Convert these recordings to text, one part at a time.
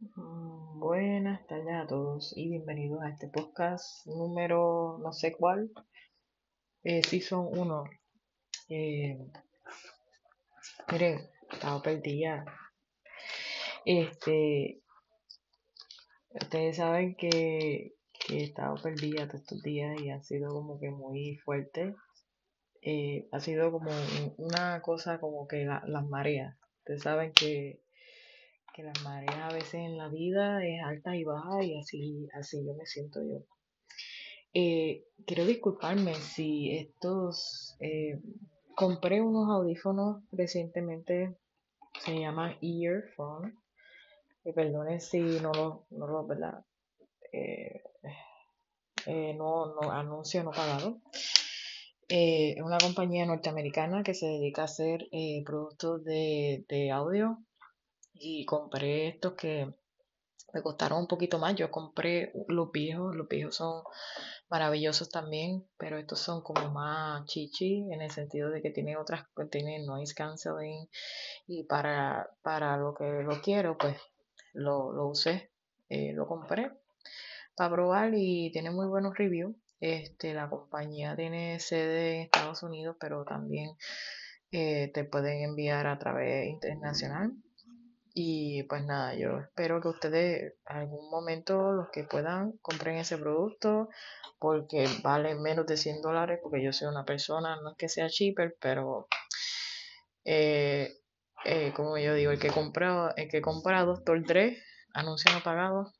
Mm, Buenas tardes a todos y bienvenidos a este podcast número no sé cuál, eh, Season 1. Eh, miren, estaba perdida. Este, ustedes saben que, que he estado perdida todos estos días y ha sido como que muy fuerte. Eh, ha sido como un- una cosa como que la- las mareas. Ustedes saben que, que las mareas a veces en la vida es alta y baja y así, así yo me siento yo. Eh, quiero disculparme si estos... eh, compré unos audífonos recientemente, se llaman Earphone. Y perdonen si no los, no los, ¿verdad? Eh, eh, no, no, anuncio no pagado. Eh, es una compañía norteamericana que se dedica a hacer eh, productos de, de audio. Y compré estos que me costaron un poquito más. Yo compré los viejos, los viejos son maravillosos también, pero estos son como más chichi en el sentido de que tienen otras, tienen noise canceling y para, para lo que lo quiero, pues lo, lo usé, eh, lo compré para probar y tiene muy buenos reviews. Este, la compañía tiene sede en Estados Unidos, pero también eh, te pueden enviar a través internacional. Y pues nada, yo espero que ustedes algún momento, los que puedan, compren ese producto porque vale menos de 100 dólares porque yo soy una persona, no es que sea cheaper, pero eh, eh, como yo digo, el que compra, el que compra Doctor Dre, anuncio no pagado,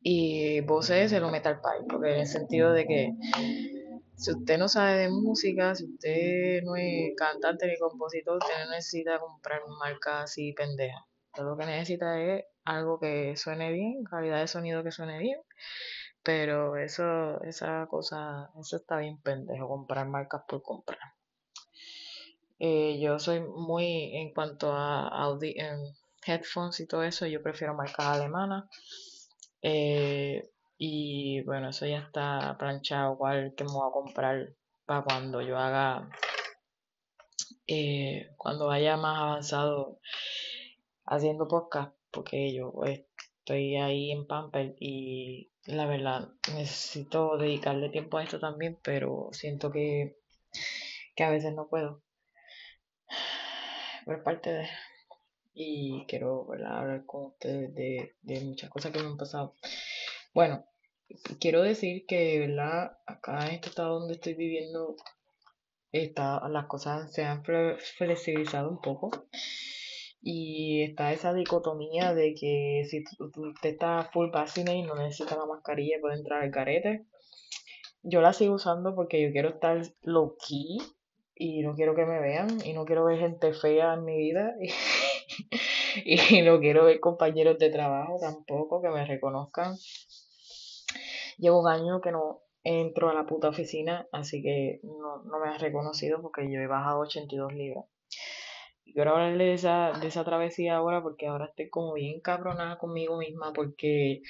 y Bose se lo mete al país, porque en el sentido de que si usted no sabe de música, si usted no es cantante ni compositor, usted no necesita comprar marca así pendeja. Usted lo que necesita es algo que suene bien, calidad de sonido que suene bien, pero eso, esa cosa, eso está bien pendejo, comprar marcas por comprar. Eh, yo soy muy, en cuanto a audi en headphones y todo eso, yo prefiero marcas alemanas. Eh, y bueno, eso ya está planchado, cuál que me voy a comprar para cuando yo haga, eh, cuando vaya más avanzado haciendo podcast, porque yo estoy ahí en Pamper y la verdad necesito dedicarle tiempo a esto también, pero siento que, que a veces no puedo. Por parte de... Y quiero hablar con ustedes de, de muchas cosas que me han pasado. Bueno, quiero decir que, ¿verdad? Acá en este estado donde estoy viviendo, está, las cosas se han fle- flexibilizado un poco. Y está esa dicotomía de que si usted está full vaccinate y no necesita la mascarilla, puede entrar al carete. Yo la sigo usando porque yo quiero estar low key y no quiero que me vean y no quiero ver gente fea en mi vida y no quiero ver compañeros de trabajo tampoco que me reconozcan. Llevo un año que no entro a la puta oficina, así que no, no me has reconocido porque yo he bajado 82 libras. Y quiero hablarle de esa, de esa travesía ahora porque ahora estoy como bien cabronada conmigo misma porque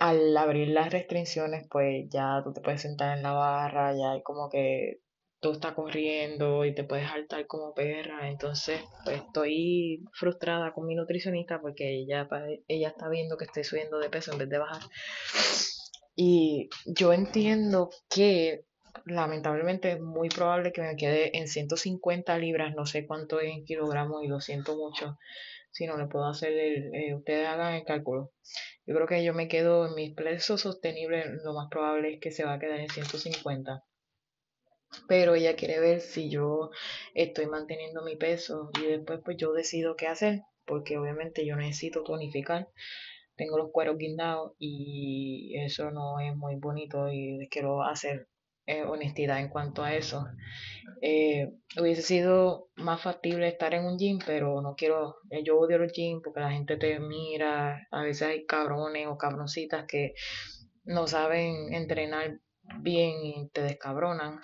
al abrir las restricciones pues ya tú te puedes sentar en la barra, ya hay como que tú estás corriendo y te puedes saltar como perra. Entonces pues estoy frustrada con mi nutricionista porque ella, ella está viendo que estoy subiendo de peso en vez de bajar. Y yo entiendo que lamentablemente es muy probable que me quede en 150 libras, no sé cuánto es en kilogramos y lo siento mucho si no le puedo hacer el, eh, ustedes hagan el cálculo. Yo creo que yo me quedo en mis pesos sostenibles, lo más probable es que se va a quedar en 150. Pero ella quiere ver si yo estoy manteniendo mi peso y después pues yo decido qué hacer, porque obviamente yo necesito tonificar tengo los cueros guindados y eso no es muy bonito y les quiero hacer eh, honestidad en cuanto a eso. Eh, hubiese sido más factible estar en un gym, pero no quiero, eh, yo odio los gyms porque la gente te mira, a veces hay cabrones o cabroncitas que no saben entrenar bien y te descabronan.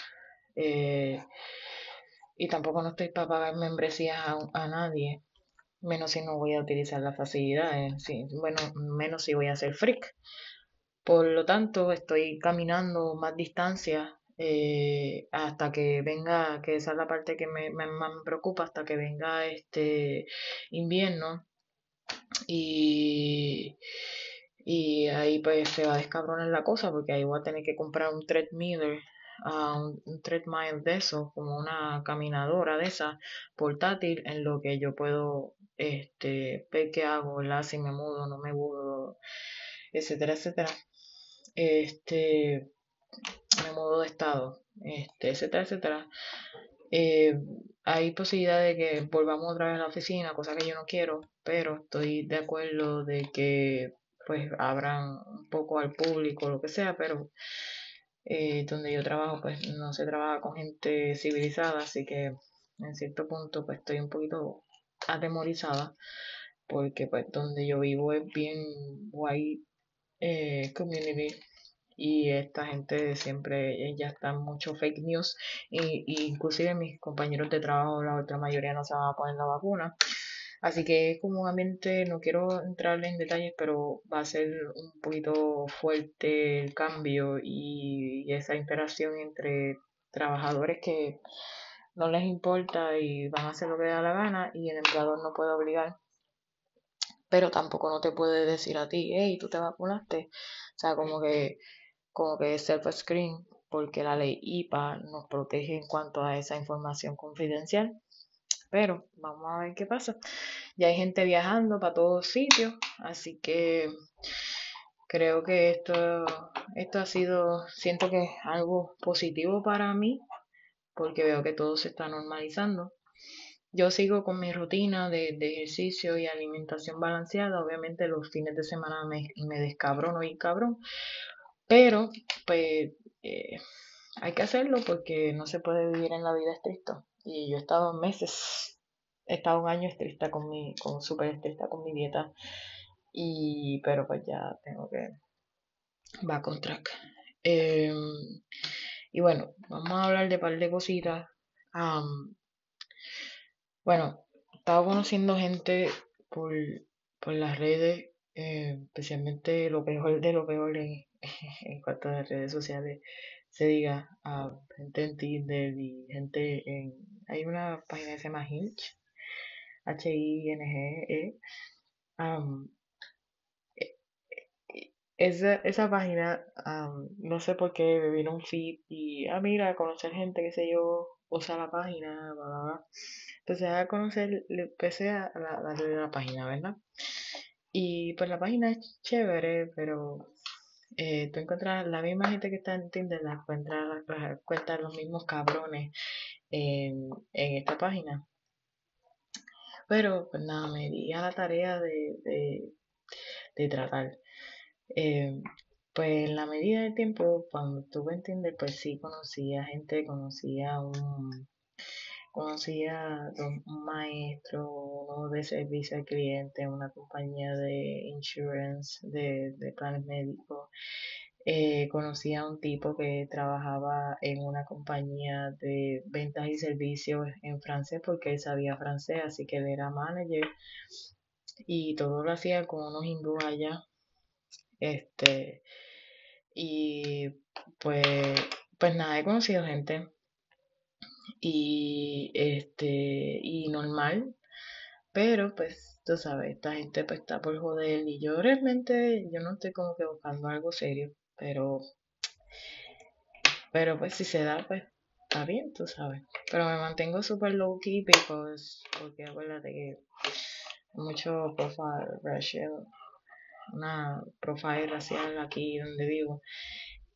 Y tampoco no estoy para pagar membresías a, a nadie menos si no voy a utilizar las facilidades, sí, bueno, menos si voy a ser freak. Por lo tanto, estoy caminando más distancia eh, hasta que venga, que esa es la parte que me, me- más me preocupa, hasta que venga este invierno Y, y ahí pues se va a descabronar la cosa porque ahí voy a tener que comprar un treadmill, uh, un, un treadmill de eso, como una caminadora de esa portátil en lo que yo puedo este ver qué hago, ¿verdad? Si me mudo, no me mudo, etcétera, etcétera. Este me mudo de estado, este, etcétera, etcétera. Eh, hay posibilidad de que volvamos otra vez a la oficina, cosa que yo no quiero, pero estoy de acuerdo de que pues abran un poco al público, lo que sea, pero eh, donde yo trabajo pues no se trabaja con gente civilizada, así que en cierto punto pues estoy un poquito atemorizada porque pues donde yo vivo es bien white eh, community y esta gente siempre ya está mucho fake news y, y, inclusive mis compañeros de trabajo la otra mayoría no se van a poner la vacuna. Así que es como ambiente no quiero entrarle en detalles pero va a ser un poquito fuerte el cambio y, y esa interacción entre trabajadores que no les importa y van a hacer lo que da la gana y el empleador no puede obligar pero tampoco no te puede decir a ti, hey, tú te vacunaste. O sea, como que como que self-screen, porque la ley IPA nos protege en cuanto a esa información confidencial. Pero vamos a ver qué pasa. Ya hay gente viajando para todos sitios, así que creo que esto, esto ha sido, siento que es algo positivo para mí, porque veo que todo se está normalizando. Yo sigo con mi rutina de, de ejercicio y alimentación balanceada. Obviamente los fines de semana me, me descabrono y cabrón, pero, pues, eh, hay que hacerlo porque no se puede vivir en la vida estricto. Y yo he estado meses, he estado un año estricta con mi, con súper estricta con mi dieta. Y, pero pues ya tengo que, va con track. Eh, y bueno, vamos a hablar de un par de cositas. Bueno, estaba conociendo gente por, por las redes, eh, especialmente lo peor de lo peor en, cuanto a las redes sociales se diga gente en Tinder y gente en... Hay una página que se llama Hinge, H-I-N-G-E. Esa, esa página, um, no sé por qué me vino un feed y, ah, mira, conocer gente, qué sé yo, usa la página, bla, bla, bla. Entonces, a conocer, le empecé a darle la, página, ¿verdad? Y pues la página es chévere, pero eh, tú encuentras la misma gente que está en Tinder, la encuentras, encuentras los mismos cabrones en, en esta página. Pero pues nada, me di a la tarea de, de tratar. Eh, pues en la medida del tiempo, cuando estuve en Tinder, pues sí conocía gente, conocía un, conocía un maestro, uno de servicio al cliente, una compañía de insurance, de, planes médicos. Eh, conocí a un tipo que trabajaba en una compañía de ventas y servicios en francés porque él sabía francés, así que él era manager y todo lo hacía con unos hindúes allá. Este, y pues, pues nada, he conocido gente y este y normal pero pues tú sabes esta gente pues está por joder y yo realmente yo no estoy como que buscando algo serio pero pero pues si se da pues está bien tú sabes pero me mantengo súper low key because, porque acuérdate que mucho profile racial una profile racial aquí donde vivo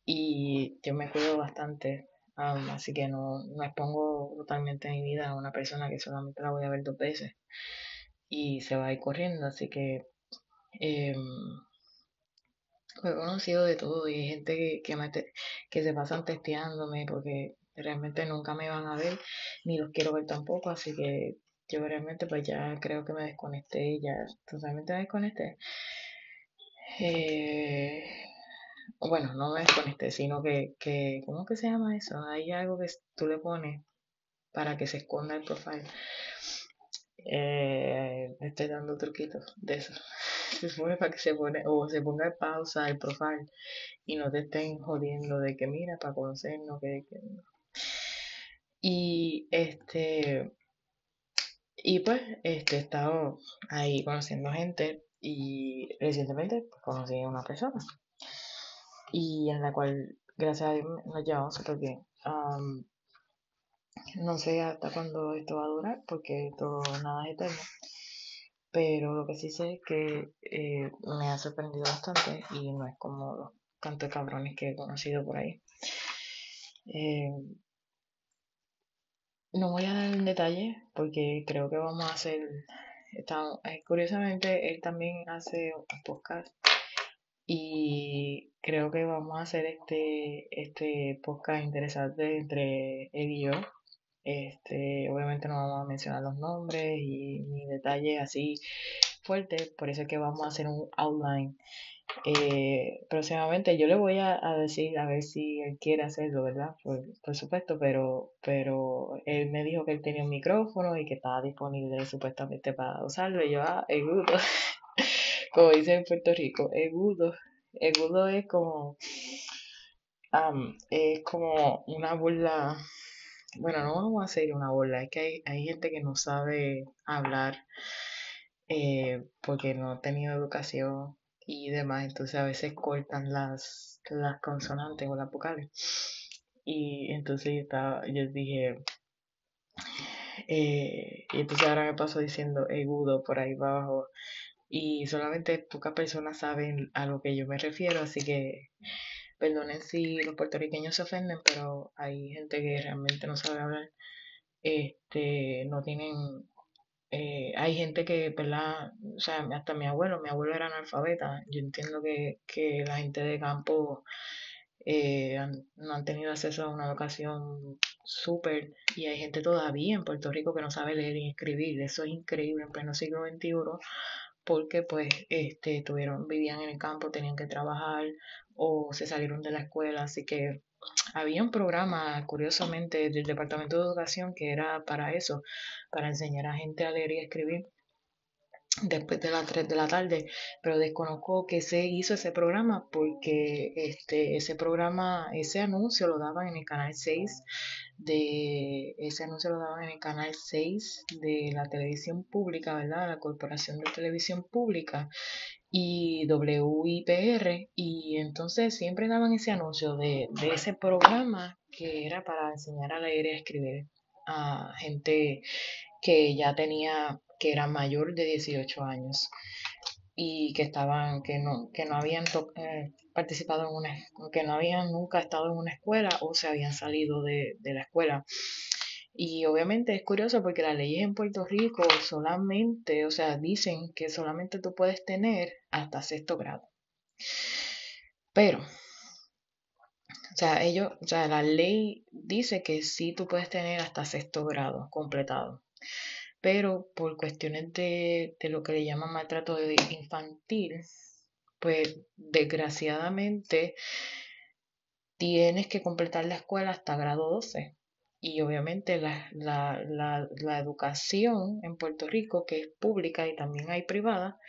y yo me cuido bastante Um, así que no, no expongo totalmente mi vida a una persona que solamente la voy a ver dos veces y se va a ir corriendo. Así que eh, he conocido de todo y hay gente que, que, me que se pasan testeándome porque realmente nunca me van a ver ni los quiero ver tampoco. Así que yo realmente pues ya creo que me desconecté, ya totalmente me desconecté. Eh, bueno, no me desconecté, sino que, que, ¿cómo que se llama eso? Hay algo que tú le pones para que se esconda el profile. Eh, estoy dando truquitos de eso. Se pone para que se pone, o se ponga en pausa el profile y no te estén jodiendo de que mira, para conocernos, que, que... Y este, Y pues este, he estado ahí conociendo gente y recientemente pues, conocí a una persona y en la cual gracias a Dios nos llevamos súper bien. no sé hasta cuándo esto va a durar porque todo nada es eterno. Pero lo que sí sé es que eh, me ha sorprendido bastante y no es como los tantos cabrones que he conocido por ahí. Eh, no voy a dar en detalle porque creo que vamos a hacer. Eh, curiosamente, él también hace un podcast y creo que vamos a hacer este, este podcast interesante entre él y yo. Este, obviamente no vamos a mencionar los nombres y ni detalles así fuertes, por eso es que vamos a hacer un outline eh, próximamente. Yo le voy a, decir a ver si él quiere hacerlo, ¿verdad? Por, supuesto, pero, pero él me dijo que él tenía un micrófono y que estaba disponible supuestamente para usarlo. Y yo, ah, egudo, como dicen en Puerto Rico, egudo. Egudo es como, es como una burla bueno, no vamos a hacer una bola, es que hay, hay gente que no sabe hablar eh, porque no ha tenido educación y demás, entonces a veces cortan las, las consonantes o las vocales. Y entonces yo, estaba, yo dije, eh, y entonces ahora me paso diciendo egudo por ahí abajo y solamente pocas personas saben a lo que yo me refiero, así que Perdonen si los puertorriqueños se ofenden, pero hay gente que realmente no sabe hablar. Este, no tienen, eh, hay gente que, ¿verdad? O sea, hasta mi abuelo, mi abuelo era analfabeta. Yo entiendo que, que la gente de campo eh, no han tenido acceso a una educación súper y hay gente todavía en Puerto Rico que no sabe leer y escribir. Eso es increíble en pleno siglo XXI porque pues este, tuvieron, vivían en el campo, tenían que trabajar o se salieron de la escuela, así que había un programa, curiosamente, del Departamento de Educación que era para eso, para enseñar a gente a leer y escribir después de las 3 de la tarde, pero desconozco que se hizo ese programa porque este, ese programa, ese anuncio lo daban en el canal 6 de, ese anuncio lo daban en el canal 6 de la televisión pública, ¿verdad? La Corporación de Televisión Pública y WIPR y entonces siempre daban ese anuncio de, de ese programa que era para enseñar a leer y a escribir a gente que ya tenía que era mayor de 18 años y que estaban, que no, que no habían eh, participado en una, que no habían nunca estado en una escuela o se habían salido de, de la escuela. Y obviamente es curioso porque las leyes en Puerto Rico solamente, o sea, dicen que solamente tú puedes tener hasta sexto grado. Pero, o sea, ellos, o sea, la ley dice que sí tú puedes tener hasta sexto grado completado pero por cuestiones de, lo que le llaman maltrato infantil, pues desgraciadamente tienes que completar la escuela hasta grado 12. Y obviamente la, la, educación en Puerto Rico, que es pública y también hay privada,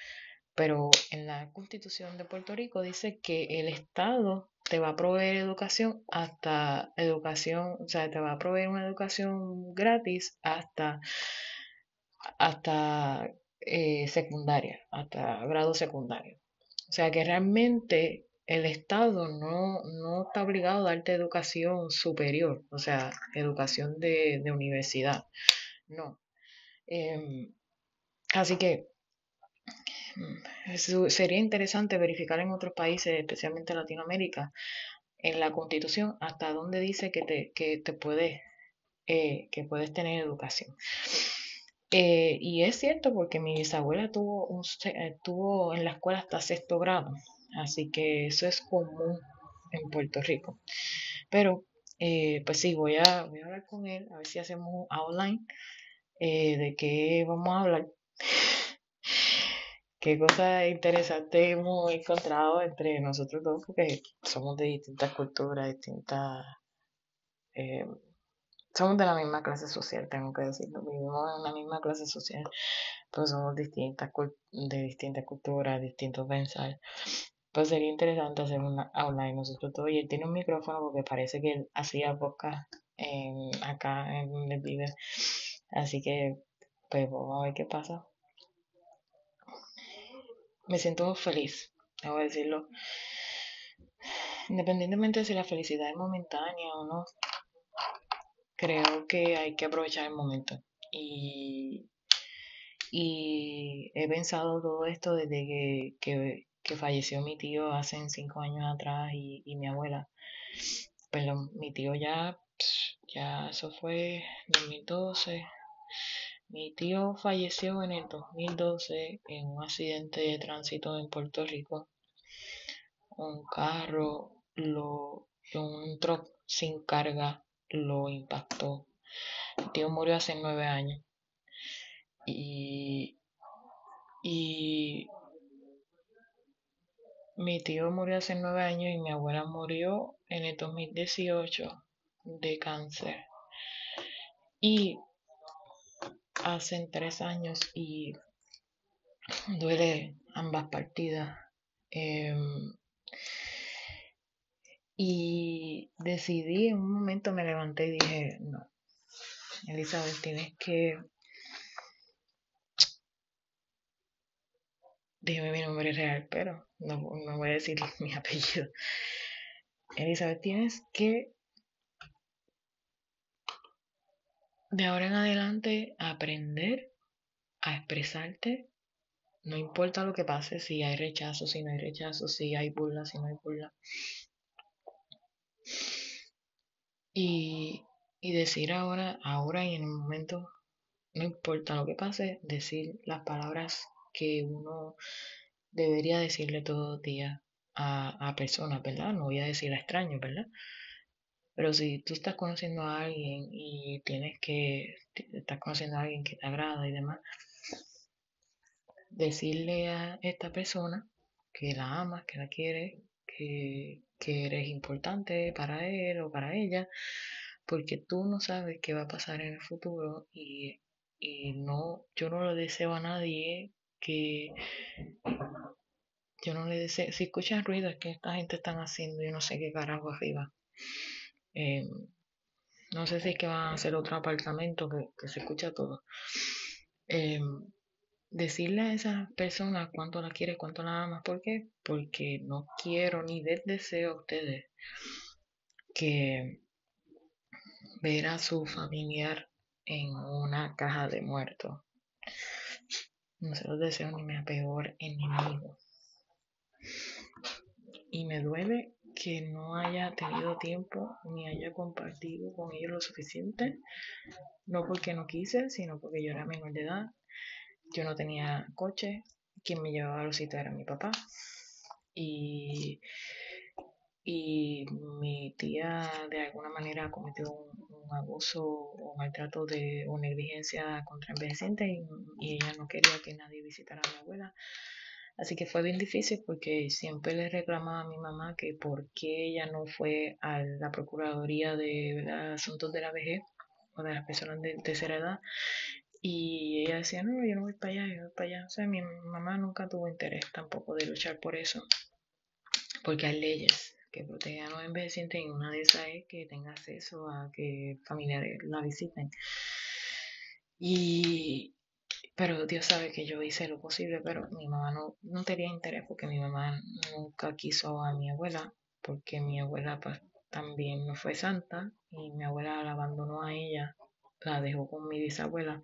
pero en la constitución de Puerto Rico dice que el Estado te va a proveer educación hasta educación, o sea, te va a proveer una educación gratis hasta hasta eh, secundaria, hasta grado secundario. O sea que realmente el Estado no, no, está obligado a darte educación superior, o sea, educación de, universidad. No. Em, así que mm, sería interesante verificar en otros países, especialmente Latinoamérica, en la constitución hasta dónde dice que te, que te puedes, eh, que puedes tener educación. Eh, y es cierto porque mi bisabuela tuvo, un, eh, tuvo en la escuela hasta sexto grado, así que eso es común en Puerto Rico. Pero, eh, pues sí, voy a, voy a hablar con él, a ver si hacemos un outline de qué vamos a hablar. qué cosas interesantes hemos encontrado entre nosotros dos, porque somos de distintas culturas, distintas somos de la misma clase social, tengo que decirlo, vivimos en la misma clase social, pero somos distintas, de distintas culturas, distintos pensar. Pues sería interesante hacer una de nosotros todos. Y él tiene un micrófono porque parece que él hacía podcast en, acá en donde vive. Así que pues vamos a ver qué pasa. Me siento feliz, debo decirlo. Independientemente de si la felicidad es momentánea o no, creo que hay que aprovechar el momento. Y, y he pensado todo esto desde que, falleció mi tío hace cinco años atrás y, y mi abuela. Perdón, mi tío ya, ya eso fue 2012. Mi tío falleció en el 2012 en un accidente de tránsito en Puerto Rico. Un carro, lo, un truck sin carga lo impactó. Mi tío murió hace nueve años. Y, y mi tío murió hace nueve años y mi abuela murió en el 2018 de cáncer. Y hace tres años y duele ambas partidas. Em, y decidí, en un momento me levanté y dije, no, Elizabeth, tienes que... Dime mi nombre real, pero no, no voy a decir mi apellido. Elizabeth, tienes que de ahora en adelante aprender a expresarte. No importa lo que pase, si hay rechazo, si no hay rechazo, si hay burla, si no hay burla. Y, y decir ahora, ahora y en el momento, no importa lo que pase, decir las palabras que uno debería decirle todos los días a, a personas, ¿verdad? No voy a decir a extraños, ¿verdad? Pero si tú estás conociendo a alguien y tienes que, estás conociendo a alguien que te agrada y demás, decirle a esta persona que la amas, que la quieres, que, que eres importante para él o para ella, porque tú no sabes qué va a pasar en el futuro y, y no, yo no le deseo a nadie que yo no le deseo, si escuchan ruido es que esta gente están haciendo y no sé qué carajo arriba. Eh, no sé si es que van a hacer otro apartamento que, se escucha todo. Eh, decirle a esa persona cuánto la quiere, cuánto la amas. ¿Por qué? Porque no quiero ni les deseo a ustedes que ver a su familiar en una caja de muertos. No se los deseo ni mi peor enemigo. Y me duele que no haya tenido tiempo ni haya compartido con ellos lo suficiente, no porque no quise, sino porque yo era menor de edad, yo no tenía coche, quien me llevaba a los sitios era mi papá y, y mi tía de alguna manera cometió un, abuso o maltrato de o negligencia contra envejecientes y, y ella no quería que nadie visitara a mi abuela Así que fue bien difícil porque siempre le reclamaba a mi mamá que por qué ella no fue a la Procuraduría de Asuntos de la Vejez o de las personas de tercera edad. Y ella decía, no, yo no voy para allá, yo voy para allá. O sea, mi mamá nunca tuvo interés tampoco de luchar por eso. Porque hay leyes que protegen a los envejecientes y una de esas es que tenga acceso a que familiares la visiten. Y, pero Dios sabe que yo hice lo posible, pero mi mamá no, no tenía interés porque mi mamá nunca quiso a mi abuela, porque mi abuela pues, también no fue santa y mi abuela la abandonó a ella, la dejó con mi bisabuela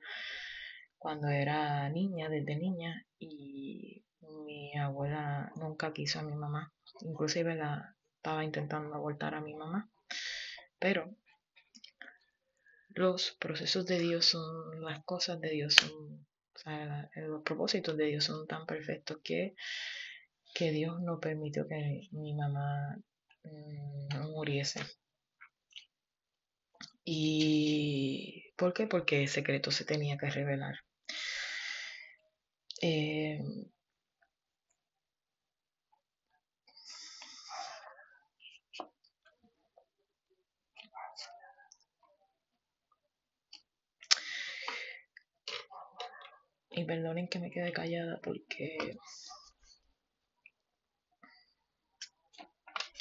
cuando era niña, desde niña, y mi abuela nunca quiso a mi mamá, inclusive la estaba intentando abortar a mi mamá, pero los procesos de Dios son, las cosas de Dios son los propósitos de Dios son tan perfectos que, que Dios no permitió que mi mamá mm, muriese. ¿Y por qué? Porque el secreto se tenía que revelar. Eh, Y perdonen que me quede callada porque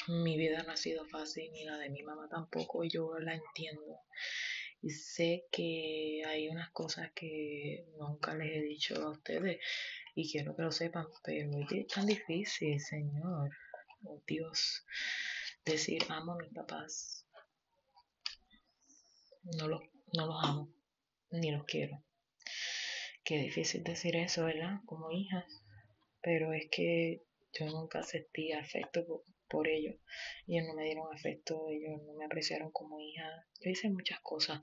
mi vida no ha sido fácil ni la de mi mamá tampoco. Yo la entiendo. Y sé que hay unas cosas que nunca les he dicho a ustedes y quiero que lo sepan, pero es tan difícil, Señor. Oh Dios, decir amo a mis papás. No los, no los amo, ni los quiero. Qué difícil decir eso, ¿verdad? Como hija. Pero es que yo nunca sentí afecto por, ellos. Ellos no me dieron afecto, ellos no me apreciaron como hija. Yo hice muchas cosas.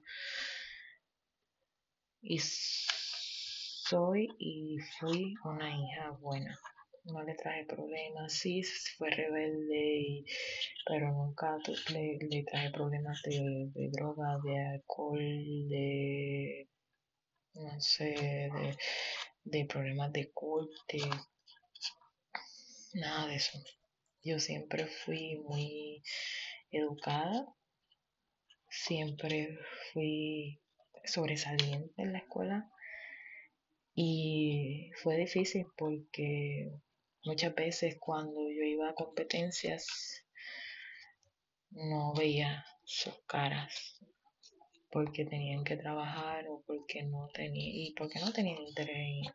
Y soy y fui una hija buena. No le traje problemas, sí fue rebelde, pero nunca le, traje problemas de, de droga, de alcohol, de, no sé, de, de problemas de corte, nada de eso. Yo siempre fui muy educada, siempre fui sobresaliente en la escuela y fue difícil porque muchas veces cuando yo iba a competencias no veía sus caras porque tenían que trabajar o porque no tenían y porque no tenían interés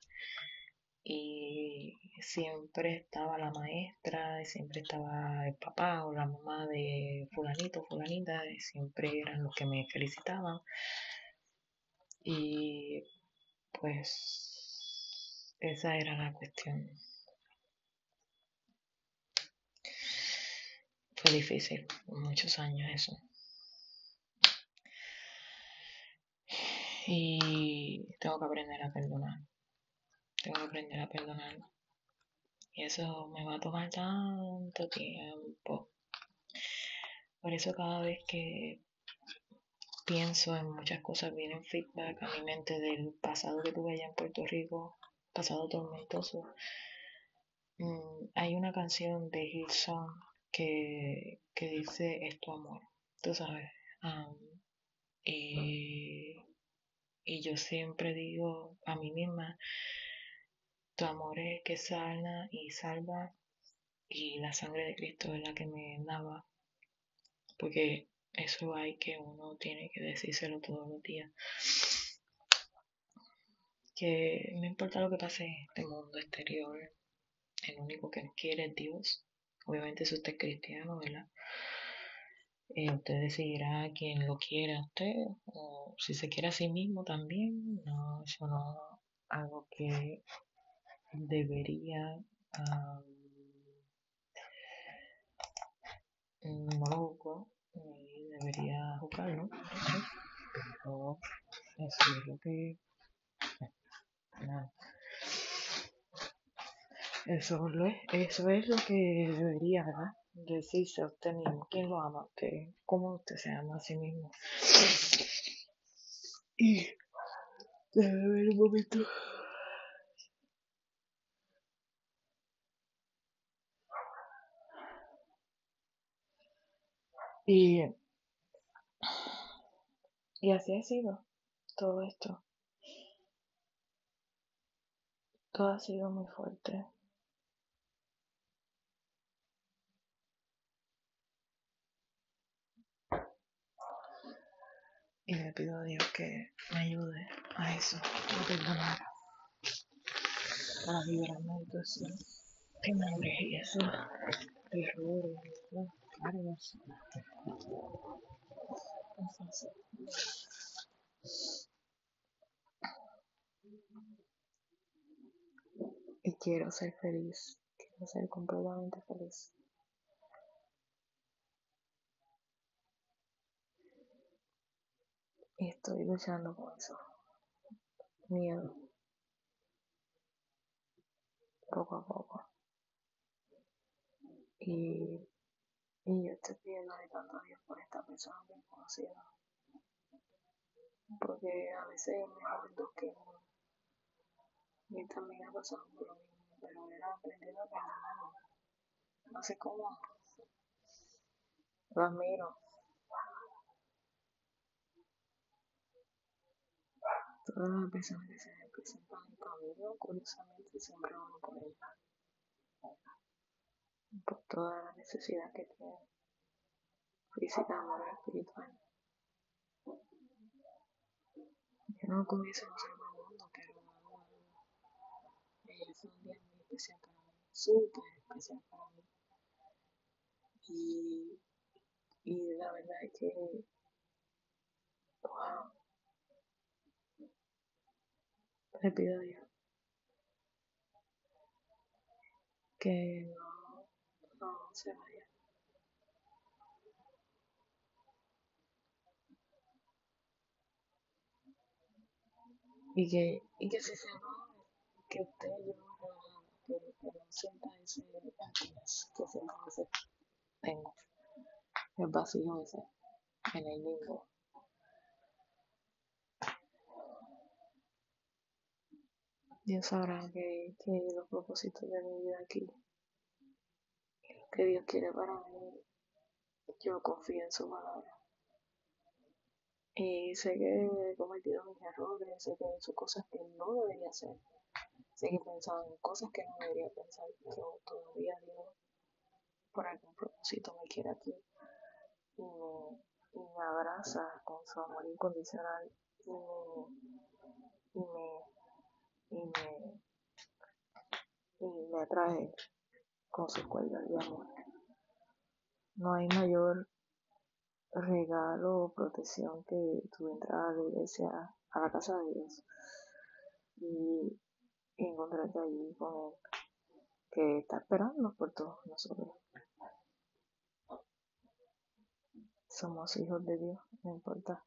y siempre estaba la maestra, siempre estaba el papá o la mamá de fulanito, fulanita, y siempre eran los que me felicitaban. Y pues esa era la cuestión. Fue difícil, muchos años eso. Y tengo que aprender a perdonar. Tengo que aprender a perdonar. Y eso me va a tomar tanto tiempo. Por eso cada vez que pienso en muchas cosas, vienen feedback a mi mente del pasado que tuve allá en Puerto Rico, pasado tormentoso. Mm, hay una canción de Hillsong que, que dice es tu amor, tú sabes. y, y yo siempre digo a mí misma, tu amor es que sana y salva y la sangre de Cristo es la que me daba. Porque eso hay que uno tiene que decírselo todos los días. Que no importa lo que pase en este mundo exterior, el único que quiere es Dios. Obviamente si usted es cristiano, ¿verdad? Eh, usted decidirá quién lo quiere a usted o si se quiere a sí mismo también. No, eso no algo que debería no lo debería juzgarlo pero eso es lo que eso lo es eso es lo que debería ¿verdad? Decirse a usted mismo quién lo ama usted cómo usted se ama a sí mismo y debe haber un momento Y, y así ha sido todo esto. Todo ha sido muy fuerte. Y le pido a Dios que me ayude a eso, a perdonar, a liberarme de todo eso, temores y eso, errores, y quiero ser feliz, quiero ser completamente feliz. Estoy luchando con eso. Miedo. Poco a poco. Y y yo estoy pidiendo tanto a Dios por esta persona conocido. Porque a veces es mejor dos que uno. Y también ha pasado por lo mismo, pero él ha aprendido a perdonar. No sé cómo. Lo admiro. Las personas que se me presentan en camino, curiosamente, siempre van por él por toda la necesidad que tiene física, moral, espiritual. que no comienzamos en el mundo, pero eh, fue un día muy especial para mí, súper especial para mí. Y, y la verdad es que, wow, le pido a Dios que no, no se vaya. Y que, y que si se va, que usted yo que, que no sienta ese emptiness que siempre tengo, el vacío ese, en el limbo. Dios sabrá que, que los propósitos de mi vida aquí, y lo que Dios quiere para mí, yo confío en su palabra. Y sé que he cometido mis errores, sé que he hecho cosas que no debería hacer, sé que he pensado en cosas que no debería pensar, pero todavía Dios, por algún propósito, me quiere aquí y me, y me abraza con su amor incondicional y me, y me, y me, y me atrae con sus cuerdas de amor. No hay mayor regalo o protección que tú entrar a la iglesia, a la casa de Dios y, encontrarte allí con Él, que está esperando por todos nosotros. Somos hijos de Dios, no importa.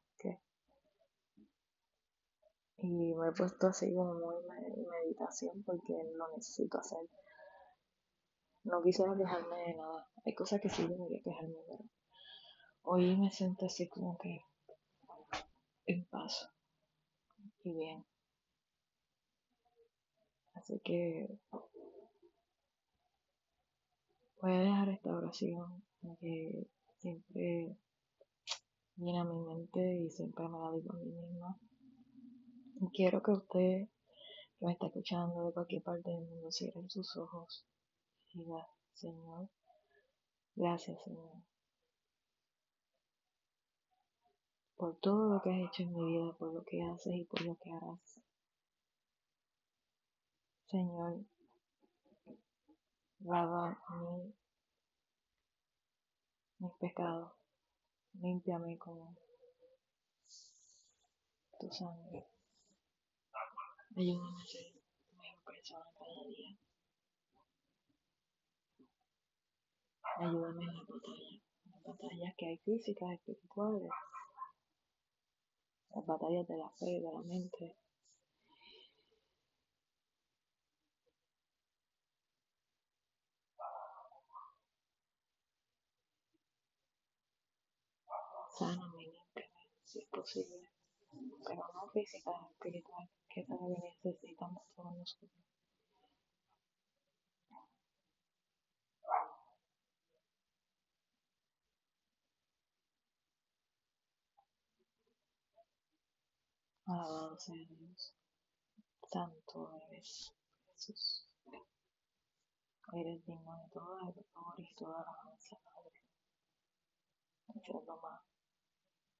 Y me he puesto así como muy meditación porque lo necesito hacer. No quisiera quejarme de nada. Hay cosas que sí debería quejarme, pero hoy me siento así como que en paz y bien. Así que voy a dejar esta oración que siempre llena mi mente y siempre me la digo a mí misma. Quiero que usted que me está escuchando de cualquier parte del mundo cierre sus ojos y diga, Señor, gracias Señor, por todo lo que has hecho en mi vida, por lo que haces y por lo que harás. Señor, lava mi, mis pecados, límpiame con tu sangre. Ayúdame a ser mejor persona cada día. Ayúdame en la batalla, las batallas que hay físicas, espirituales, las batallas de la fe, de la mente. Sáname, límpiame, si es posible, pero no físicas, espirituales, que que necesitamos todos nosotros. Alabado sea Dios. Santo eres, Jesús. Eres digno de toda el honor y toda la alabanza, Padre. Eres lo más,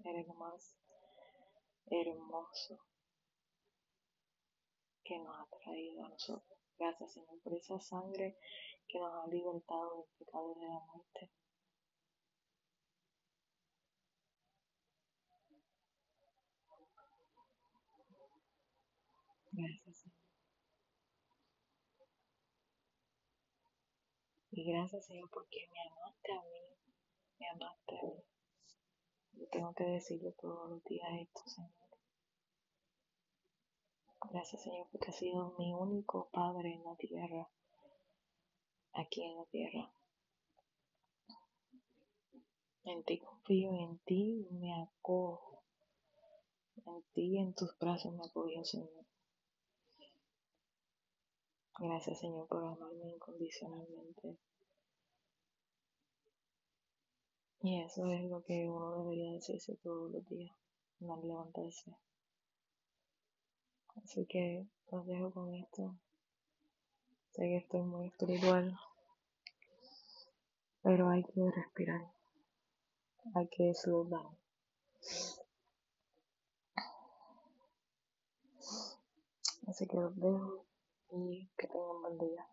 eres lo más hermoso que nos ha traído a nosotros. Gracias, Señor, por esa sangre que nos ha libertado del pecado de la muerte. Gracias, Señor. Y gracias, Señor, porque me amaste a mí. Me amaste a mí. Tengo que decirle todos los días esto, Señor. Gracias, Señor, porque has sido mi único Padre en la tierra, aquí en la tierra. En ti confío, en ti me acojo. En ti, en tus brazos me apoyo, Señor. Gracias, Señor, por amarme incondicionalmente. Y eso es lo que uno debería decirse todos los días al levantarse. Así que los dejo con esto. Sé que estoy muy espiritual, pero hay que respirar. Hay que slow down. Así que los dejo y que tengan buen día.